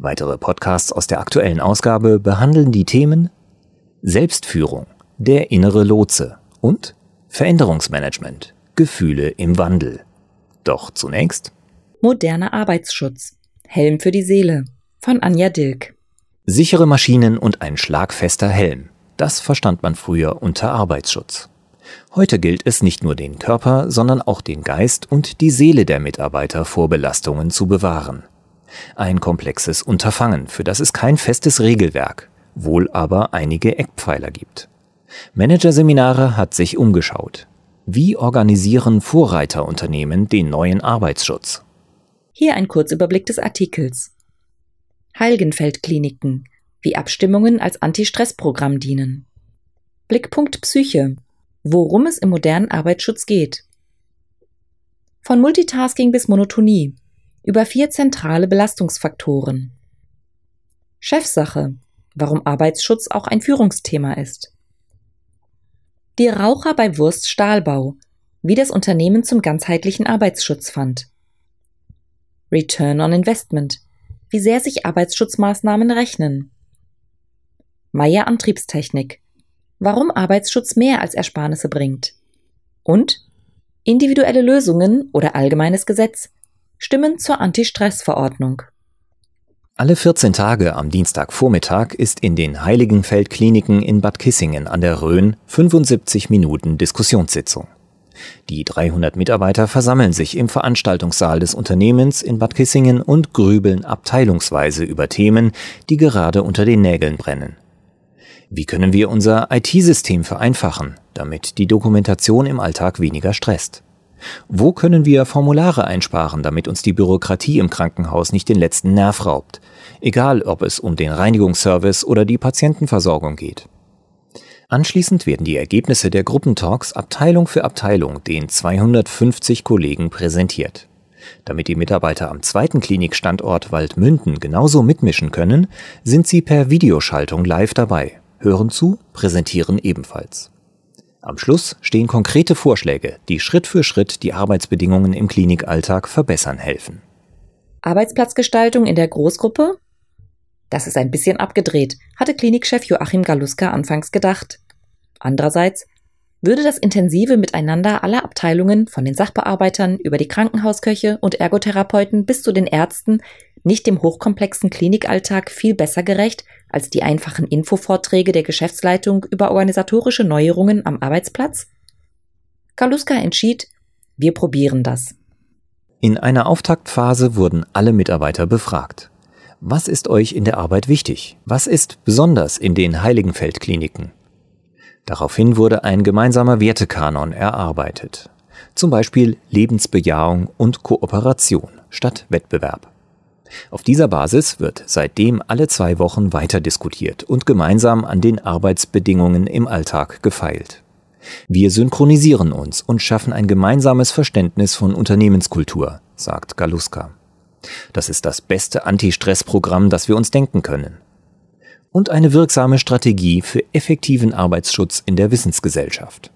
Weitere Podcasts aus der aktuellen Ausgabe behandeln die Themen Selbstführung, der innere Lotse und Veränderungsmanagement, Gefühle im Wandel. Doch zunächst Moderner Arbeitsschutz, Helm für die Seele von Anja Dilk. Sichere Maschinen und ein schlagfester Helm. Das verstand man früher unter Arbeitsschutz. Heute gilt es nicht nur den Körper, sondern auch den Geist und die Seele der Mitarbeiter vor Belastungen zu bewahren. Ein komplexes Unterfangen, für das es kein festes Regelwerk, wohl aber einige Eckpfeiler gibt. Managerseminare hat sich umgeschaut. Wie organisieren Vorreiterunternehmen den neuen Arbeitsschutz? Hier ein Kurzüberblick des Artikels. Heilgenfeld-Kliniken, wie Abstimmungen als Anti-Stress-Programm dienen. Blickpunkt Psyche, worum es im modernen Arbeitsschutz geht. Von Multitasking bis Monotonie, über vier zentrale Belastungsfaktoren. Chefsache, warum Arbeitsschutz auch ein Führungsthema ist. Die Raucher bei Wurst Stahlbau, wie das Unternehmen zum ganzheitlichen Arbeitsschutz fand. Return on Investment, wie sehr sich Arbeitsschutzmaßnahmen rechnen. Meier Antriebstechnik, warum Arbeitsschutz mehr als Ersparnisse bringt. Und individuelle Lösungen oder allgemeines Gesetz, Stimmen zur Anti-Stress-Verordnung. Alle 14 Tage am Dienstagvormittag ist in den Heiligenfeld-Kliniken in Bad Kissingen an der Rhön 75 Minuten Diskussionssitzung. Die 300 Mitarbeiter versammeln sich im Veranstaltungssaal des Unternehmens in Bad Kissingen und grübeln abteilungsweise über Themen, die gerade unter den Nägeln brennen. Wie können wir unser IT-System vereinfachen, damit die Dokumentation im Alltag weniger stresst? Wo können wir Formulare einsparen, damit uns die Bürokratie im Krankenhaus nicht den letzten Nerv raubt, egal ob es um den Reinigungsservice oder die Patientenversorgung geht? Anschließend werden die Ergebnisse der Gruppentalks Abteilung für Abteilung den 250 Kollegen präsentiert. Damit die Mitarbeiter am zweiten Klinikstandort Waldmünden genauso mitmischen können, sind sie per Videoschaltung live dabei, hören zu, präsentieren ebenfalls. Am Schluss stehen konkrete Vorschläge, die Schritt für Schritt die Arbeitsbedingungen im Klinikalltag verbessern helfen. Arbeitsplatzgestaltung in der Großgruppe? Das ist ein bisschen abgedreht, hatte Klinikchef Joachim Galuska anfangs gedacht. Andererseits würde das intensive Miteinander aller Abteilungen, von den Sachbearbeitern über die Krankenhausköche und Ergotherapeuten bis zu den Ärzten, nicht dem hochkomplexen Klinikalltag viel besser gerecht als die einfachen Infovorträge der Geschäftsleitung über organisatorische Neuerungen am Arbeitsplatz? Kaluska entschied, wir probieren das. In einer Auftaktphase wurden alle Mitarbeiter befragt. Was ist euch in der Arbeit wichtig? Was ist besonders in den Heiligenfeld-Kliniken? Daraufhin wurde ein gemeinsamer Wertekanon erarbeitet. Zum Beispiel Lebensbejahung und Kooperation statt Wettbewerb. Auf dieser Basis wird seitdem alle zwei Wochen weiter diskutiert und gemeinsam an den Arbeitsbedingungen im Alltag gefeilt. Wir synchronisieren uns und schaffen ein gemeinsames Verständnis von Unternehmenskultur, sagt Galuska. Das ist das beste Anti-Stress-Programm, das wir uns denken können und eine wirksame Strategie für effektiven Arbeitsschutz in der Wissensgesellschaft.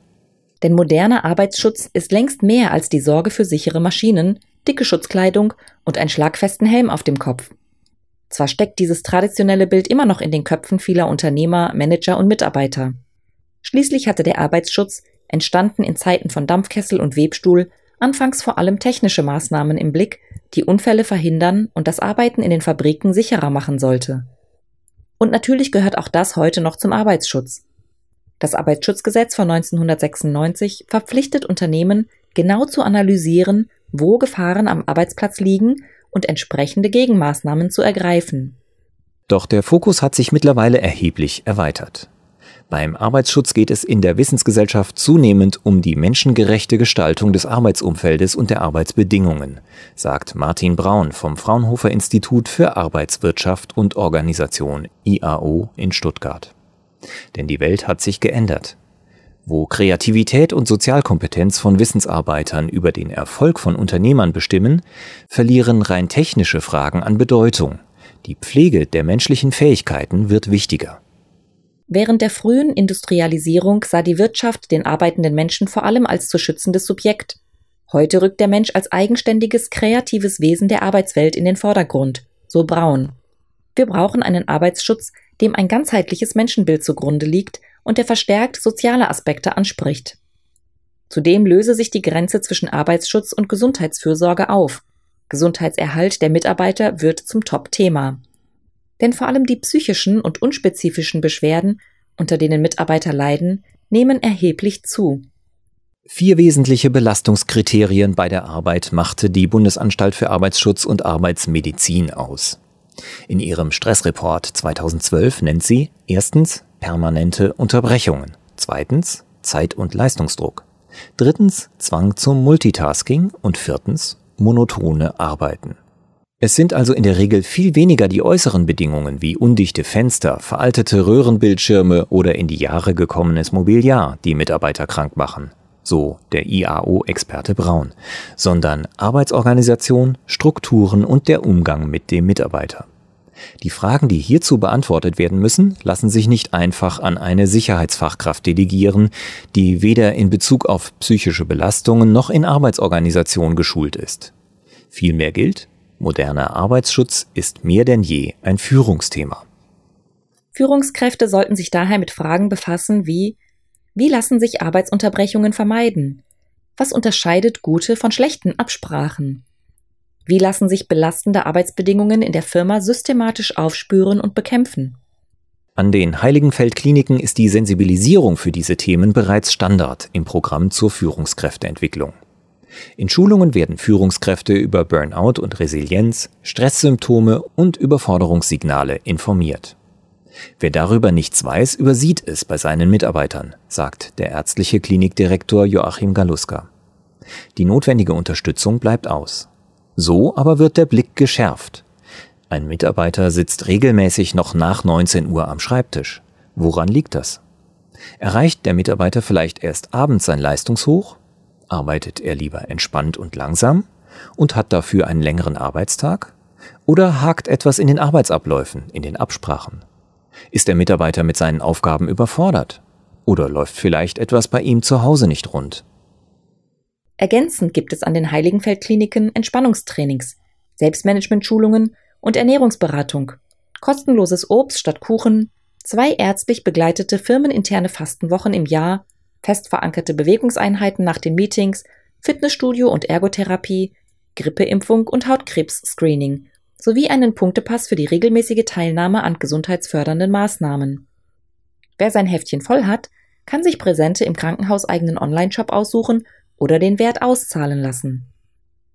Denn moderner Arbeitsschutz ist längst mehr als die Sorge für sichere Maschinen, dicke Schutzkleidung und einen schlagfesten Helm auf dem Kopf. Zwar steckt dieses traditionelle Bild immer noch in den Köpfen vieler Unternehmer, Manager und Mitarbeiter. Schließlich hatte der Arbeitsschutz, entstanden in Zeiten von Dampfkessel und Webstuhl, anfangs vor allem technische Maßnahmen im Blick, die Unfälle verhindern und das Arbeiten in den Fabriken sicherer machen sollte. Und natürlich gehört auch das heute noch zum Arbeitsschutz. Das Arbeitsschutzgesetz von 1996 verpflichtet Unternehmen, genau zu analysieren, wo Gefahren am Arbeitsplatz liegen und entsprechende Gegenmaßnahmen zu ergreifen. Doch der Fokus hat sich mittlerweile erheblich erweitert. Beim Arbeitsschutz geht es in der Wissensgesellschaft zunehmend um die menschengerechte Gestaltung des Arbeitsumfeldes und der Arbeitsbedingungen, sagt Martin Braun vom Fraunhofer Institut für Arbeitswirtschaft und Organisation IAO in Stuttgart. Denn die Welt hat sich geändert. Wo Kreativität und Sozialkompetenz von Wissensarbeitern über den Erfolg von Unternehmern bestimmen, verlieren rein technische Fragen an Bedeutung. Die Pflege der menschlichen Fähigkeiten wird wichtiger. Während der frühen Industrialisierung sah die Wirtschaft den arbeitenden Menschen vor allem als zu schützendes Subjekt. Heute rückt der Mensch als eigenständiges, kreatives Wesen der Arbeitswelt in den Vordergrund, so Braun. Wir brauchen einen Arbeitsschutz, dem ein ganzheitliches Menschenbild zugrunde liegt und der verstärkt soziale Aspekte anspricht. Zudem löse sich die Grenze zwischen Arbeitsschutz und Gesundheitsfürsorge auf. Gesundheitserhalt der Mitarbeiter wird zum Top-Thema denn vor allem die psychischen und unspezifischen Beschwerden, unter denen Mitarbeiter leiden, nehmen erheblich zu. Vier wesentliche Belastungskriterien bei der Arbeit machte die Bundesanstalt für Arbeitsschutz und Arbeitsmedizin aus. In ihrem Stressreport 2012 nennt sie erstens permanente Unterbrechungen, zweitens Zeit- und Leistungsdruck, drittens Zwang zum Multitasking und viertens monotone Arbeiten. Es sind also in der Regel viel weniger die äußeren Bedingungen wie undichte Fenster, veraltete Röhrenbildschirme oder in die Jahre gekommenes Mobiliar, die Mitarbeiter krank machen, so der IAO-Experte Braun, sondern Arbeitsorganisation, Strukturen und der Umgang mit dem Mitarbeiter. Die Fragen, die hierzu beantwortet werden müssen, lassen sich nicht einfach an eine Sicherheitsfachkraft delegieren, die weder in Bezug auf psychische Belastungen noch in Arbeitsorganisation geschult ist. Vielmehr gilt, Moderner Arbeitsschutz ist mehr denn je ein Führungsthema. Führungskräfte sollten sich daher mit Fragen befassen wie Wie lassen sich Arbeitsunterbrechungen vermeiden? Was unterscheidet gute von schlechten Absprachen? Wie lassen sich belastende Arbeitsbedingungen in der Firma systematisch aufspüren und bekämpfen? An den Heiligenfeld-Kliniken ist die Sensibilisierung für diese Themen bereits Standard im Programm zur Führungskräfteentwicklung. In Schulungen werden Führungskräfte über Burnout und Resilienz, Stresssymptome und Überforderungssignale informiert. Wer darüber nichts weiß, übersieht es bei seinen Mitarbeitern, sagt der ärztliche Klinikdirektor Joachim Galuska. Die notwendige Unterstützung bleibt aus. So aber wird der Blick geschärft. Ein Mitarbeiter sitzt regelmäßig noch nach 19 Uhr am Schreibtisch. Woran liegt das? Erreicht der Mitarbeiter vielleicht erst abends sein Leistungshoch? Arbeitet er lieber entspannt und langsam und hat dafür einen längeren Arbeitstag? Oder hakt etwas in den Arbeitsabläufen, in den Absprachen? Ist der Mitarbeiter mit seinen Aufgaben überfordert? Oder läuft vielleicht etwas bei ihm zu Hause nicht rund? Ergänzend gibt es an den Heiligenfeld-Kliniken Entspannungstrainings, Selbstmanagement-Schulungen und Ernährungsberatung, kostenloses Obst statt Kuchen, zwei ärztlich begleitete firmeninterne Fastenwochen im Jahr fest verankerte Bewegungseinheiten nach den Meetings, Fitnessstudio und Ergotherapie, Grippeimpfung und Hautkrebs-Screening sowie einen Punktepass für die regelmäßige Teilnahme an gesundheitsfördernden Maßnahmen. Wer sein Heftchen voll hat, kann sich Präsente im krankenhauseigenen Onlineshop aussuchen oder den Wert auszahlen lassen.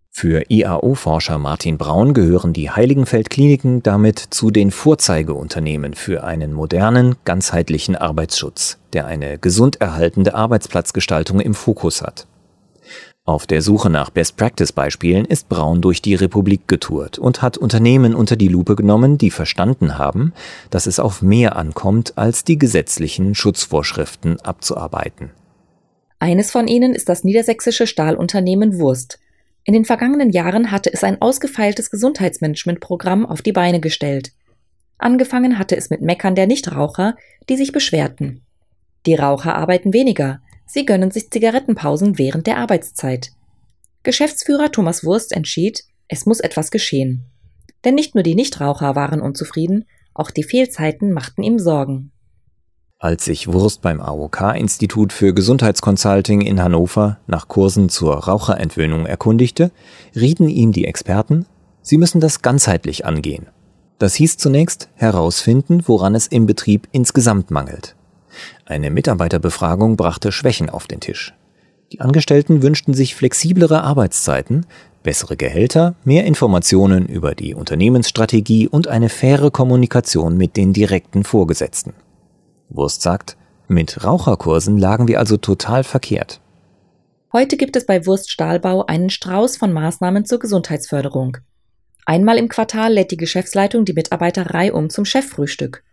Für IAO-Forscher Martin Braun gehören die Heiligenfeld-Kliniken damit zu den Vorzeigeunternehmen für einen modernen, ganzheitlichen Arbeitsschutz, der eine gesund erhaltende Arbeitsplatzgestaltung im Fokus hat. Auf der Suche nach Best-Practice-Beispielen ist Braun durch die Republik getourt und hat Unternehmen unter die Lupe genommen, die verstanden haben, dass es auf mehr ankommt, als die gesetzlichen Schutzvorschriften abzuarbeiten. Eines von ihnen ist das niedersächsische Stahlunternehmen Wurst, in den vergangenen Jahren hatte es ein ausgefeiltes Gesundheitsmanagementprogramm auf die Beine gestellt. Angefangen hatte es mit Meckern der Nichtraucher, die sich beschwerten. Die Raucher arbeiten weniger, sie gönnen sich Zigarettenpausen während der Arbeitszeit. Geschäftsführer Thomas Wurst entschied, es muss etwas geschehen. Denn nicht nur die Nichtraucher waren unzufrieden, auch die Fehlzeiten machten ihm Sorgen. Als sich Wurst beim AOK-Institut für Gesundheitsconsulting in Hannover nach Kursen zur Raucherentwöhnung erkundigte, rieten ihm die Experten, sie müssen das ganzheitlich angehen. Das hieß zunächst herausfinden, woran es im Betrieb insgesamt mangelt. Eine Mitarbeiterbefragung brachte Schwächen auf den Tisch. Die Angestellten wünschten sich flexiblere Arbeitszeiten, bessere Gehälter, mehr Informationen über die Unternehmensstrategie und eine faire Kommunikation mit den direkten Vorgesetzten. Wurst sagt, Mit Raucherkursen lagen wir also total verkehrt. Heute gibt es bei Wurst Stahlbau einen Strauß von Maßnahmen zur Gesundheitsförderung. Einmal im Quartal lädt die Geschäftsleitung die Mitarbeiter reihum zum Cheffrühstück.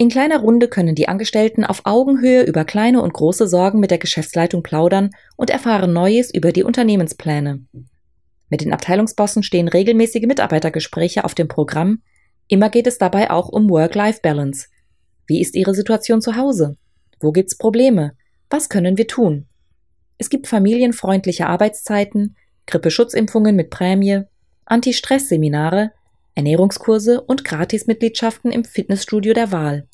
In kleiner Runde können die Angestellten auf Augenhöhe über kleine und große Sorgen mit der Geschäftsleitung plaudern und erfahren Neues über die Unternehmenspläne. Mit den Abteilungsbossen stehen regelmäßige Mitarbeitergespräche auf dem Programm. Immer geht es dabei auch um Work-Life-Balance. Wie ist Ihre Situation zu Hause? Wo gibt's Probleme? Was können wir tun? Es gibt familienfreundliche Arbeitszeiten, Grippeschutzimpfungen mit Prämie, Anti-Stress-Seminare, Ernährungskurse und Gratismitgliedschaften im Fitnessstudio der Wahl.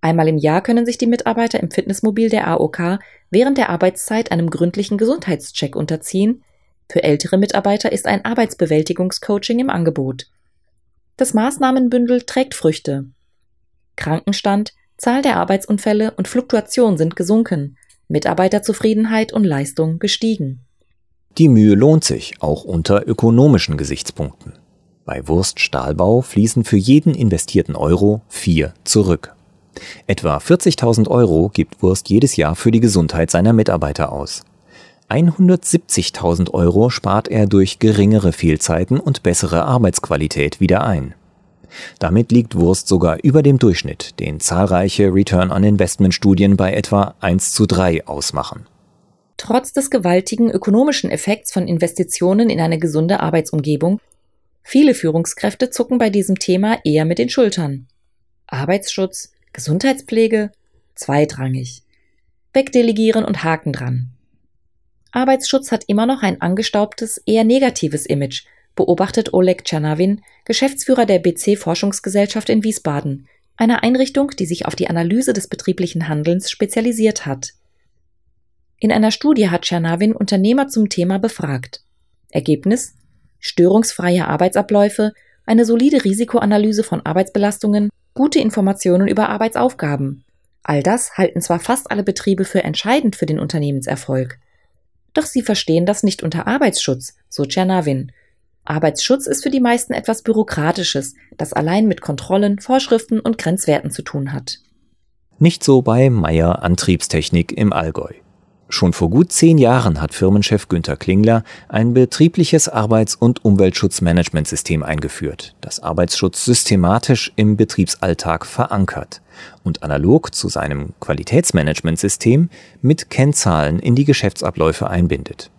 Einmal im Jahr können sich die Mitarbeiter im Fitnessmobil der AOK während der Arbeitszeit einem gründlichen Gesundheitscheck unterziehen. Für ältere Mitarbeiter ist ein Arbeitsbewältigungscoaching im Angebot. Das Maßnahmenbündel trägt Früchte. Krankenstand, Zahl der Arbeitsunfälle und Fluktuation sind gesunken, Mitarbeiterzufriedenheit und Leistung gestiegen. Die Mühe lohnt sich, auch unter ökonomischen Gesichtspunkten. Bei Wurst Stahlbau fließen für jeden investierten Euro vier zurück. Etwa 40.000 Euro gibt Wurst jedes Jahr für die Gesundheit seiner Mitarbeiter aus. 170.000 Euro spart er durch geringere Fehlzeiten und bessere Arbeitsqualität wieder ein. Damit liegt Wurst sogar über dem Durchschnitt, den zahlreiche Return on Investment Studien bei etwa 1 zu 3 ausmachen. Trotz des gewaltigen ökonomischen Effekts von Investitionen in eine gesunde Arbeitsumgebung Viele Führungskräfte zucken bei diesem Thema eher mit den Schultern. Arbeitsschutz, Gesundheitspflege, zweitrangig. Wegdelegieren und Haken dran. Arbeitsschutz hat immer noch ein angestaubtes, eher negatives Image, beobachtet Oleg Tschernawin, Geschäftsführer der BC Forschungsgesellschaft in Wiesbaden, einer Einrichtung, die sich auf die Analyse des betrieblichen Handelns spezialisiert hat. In einer Studie hat Tschernawin Unternehmer zum Thema befragt. Ergebnis störungsfreie Arbeitsabläufe, eine solide Risikoanalyse von Arbeitsbelastungen, gute Informationen über Arbeitsaufgaben. All das halten zwar fast alle Betriebe für entscheidend für den Unternehmenserfolg. Doch sie verstehen das nicht unter Arbeitsschutz, so Tschernawin. Arbeitsschutz ist für die meisten etwas Bürokratisches, das allein mit Kontrollen, Vorschriften und Grenzwerten zu tun hat. Nicht so bei Meyer Antriebstechnik im Allgäu. Schon vor gut zehn Jahren hat Firmenchef Günter Klingler ein betriebliches Arbeits- und Umweltschutzmanagementsystem eingeführt, das Arbeitsschutz systematisch im Betriebsalltag verankert und analog zu seinem Qualitätsmanagementsystem mit Kennzahlen in die Geschäftsabläufe einbindet.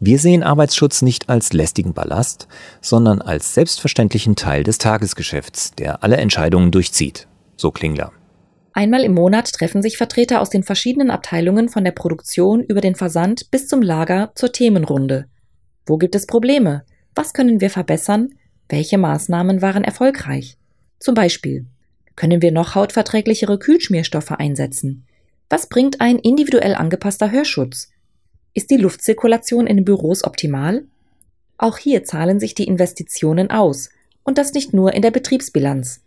Wir sehen Arbeitsschutz nicht als lästigen Ballast, sondern als selbstverständlichen Teil des Tagesgeschäfts, der alle Entscheidungen durchzieht, so Klingler. Einmal im Monat treffen sich Vertreter aus den verschiedenen Abteilungen von der Produktion über den Versand bis zum Lager zur Themenrunde. Wo gibt es Probleme? Was können wir verbessern? Welche Maßnahmen waren erfolgreich? Zum Beispiel, können wir noch hautverträglichere Kühlschmierstoffe einsetzen? Was bringt ein individuell angepasster Hörschutz? Ist die Luftzirkulation in den Büros optimal? Auch hier zahlen sich die Investitionen aus, und das nicht nur in der Betriebsbilanz.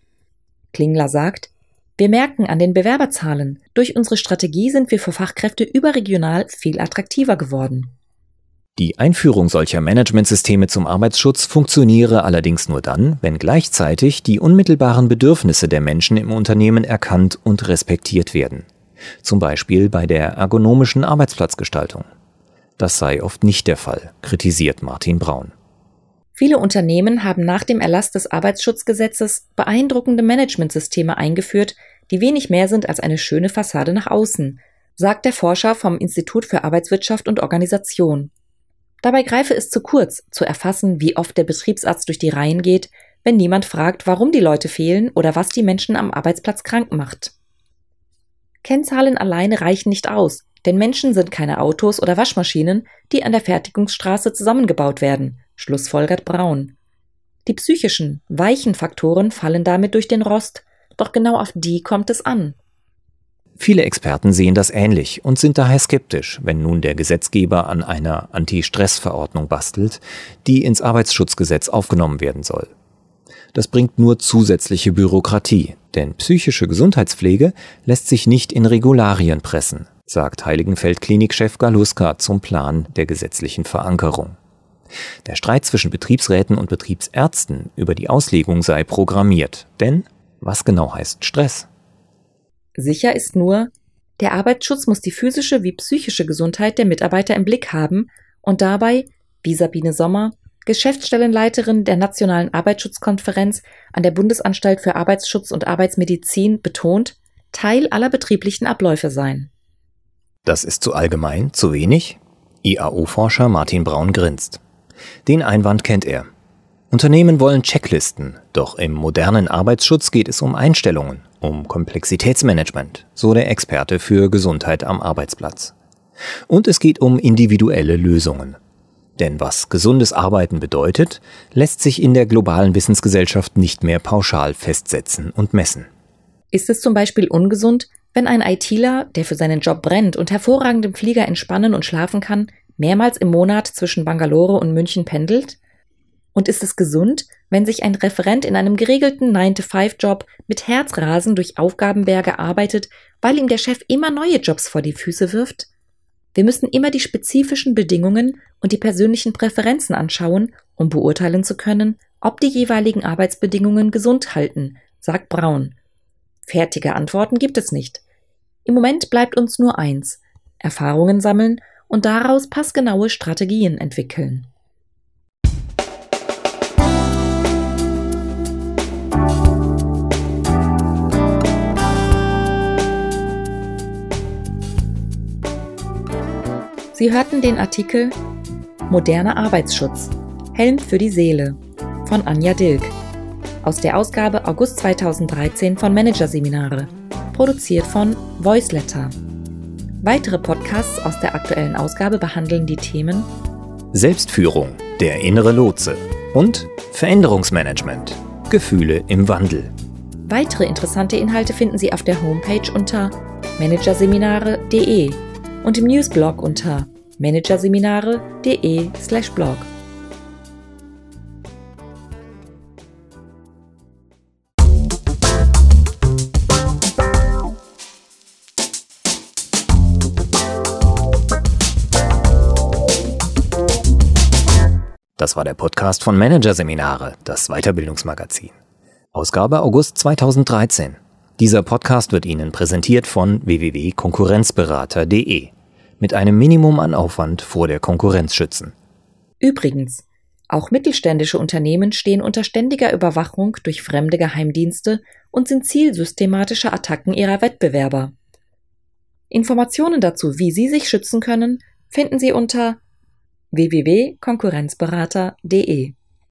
Klingler sagt, wir merken an den Bewerberzahlen, durch unsere Strategie sind wir für Fachkräfte überregional viel attraktiver geworden. Die Einführung solcher Managementsysteme zum Arbeitsschutz funktioniere allerdings nur dann, wenn gleichzeitig die unmittelbaren Bedürfnisse der Menschen im Unternehmen erkannt und respektiert werden. Zum Beispiel bei der ergonomischen Arbeitsplatzgestaltung. Das sei oft nicht der Fall, kritisiert Martin Braun. Viele Unternehmen haben nach dem Erlass des Arbeitsschutzgesetzes beeindruckende Managementsysteme eingeführt, die wenig mehr sind als eine schöne Fassade nach außen, sagt der Forscher vom Institut für Arbeitswirtschaft und Organisation. Dabei greife es zu kurz, zu erfassen, wie oft der Betriebsarzt durch die Reihen geht, wenn niemand fragt, warum die Leute fehlen oder was die Menschen am Arbeitsplatz krank macht. Kennzahlen alleine reichen nicht aus, denn Menschen sind keine Autos oder Waschmaschinen, die an der Fertigungsstraße zusammengebaut werden, schlussfolgert Braun. Die psychischen, weichen Faktoren fallen damit durch den Rost, doch genau auf die kommt es an. Viele Experten sehen das ähnlich und sind daher skeptisch, wenn nun der Gesetzgeber an einer Anti-Stress-Verordnung bastelt, die ins Arbeitsschutzgesetz aufgenommen werden soll. Das bringt nur zusätzliche Bürokratie, denn psychische Gesundheitspflege lässt sich nicht in Regularien pressen, sagt Heiligenfeld-Klinikchef Galuska zum Plan der gesetzlichen Verankerung. Der Streit zwischen Betriebsräten und Betriebsärzten über die Auslegung sei programmiert. Denn was genau heißt Stress? Sicher ist nur, Der Arbeitsschutz muss die physische wie psychische Gesundheit der Mitarbeiter im Blick haben und dabei, wie Sabine Sommer, Geschäftsstellenleiterin der Nationalen Arbeitsschutzkonferenz an der Bundesanstalt für Arbeitsschutz und Arbeitsmedizin, betont, Teil aller betrieblichen Abläufe sein. Das ist zu allgemein, zu wenig? IAO-Forscher Martin Braun grinst. Den Einwand kennt er. Unternehmen wollen Checklisten, doch im modernen Arbeitsschutz geht es um Einstellungen, um Komplexitätsmanagement, so der Experte für Gesundheit am Arbeitsplatz. Und es geht um individuelle Lösungen. Denn was gesundes Arbeiten bedeutet, lässt sich in der globalen Wissensgesellschaft nicht mehr pauschal festsetzen und messen. Ist es zum Beispiel ungesund, wenn ein ITler, der für seinen Job brennt und hervorragend im Flieger entspannen und schlafen kann, mehrmals im Monat zwischen Bangalore und München pendelt? Und ist es gesund, wenn sich ein Referent in einem geregelten 9-to-5-Job mit Herzrasen durch Aufgabenberge arbeitet, weil ihm der Chef immer neue Jobs vor die Füße wirft? Wir müssen immer die spezifischen Bedingungen und die persönlichen Präferenzen anschauen, um beurteilen zu können, ob die jeweiligen Arbeitsbedingungen gesund halten, sagt Braun. Fertige Antworten gibt es nicht. Im Moment bleibt uns nur eins Erfahrungen sammeln und daraus passgenaue Strategien entwickeln. Sie hörten den Artikel Moderner Arbeitsschutz. Helm für die Seele von Anja Dilk aus der Ausgabe August 2013 von Managerseminare, produziert von Voiceletter. Weitere Podcasts aus der aktuellen Ausgabe behandeln die Themen Selbstführung, der innere Lotse und Veränderungsmanagement, Gefühle im Wandel. Weitere interessante Inhalte finden Sie auf der Homepage unter managerseminare.de und im Newsblog unter managerseminare.de/blog. Das war der Podcast von Managerseminare, das Weiterbildungsmagazin. Ausgabe August 2013. Dieser Podcast wird Ihnen präsentiert von www.konkurrenzberater.de mit einem Minimum an Aufwand vor der Konkurrenz schützen. Übrigens, auch mittelständische Unternehmen stehen unter ständiger Überwachung durch fremde Geheimdienste und sind Ziel systematischer Attacken ihrer Wettbewerber. Informationen dazu, wie Sie sich schützen können, finden Sie unter www.konkurrenzberater.de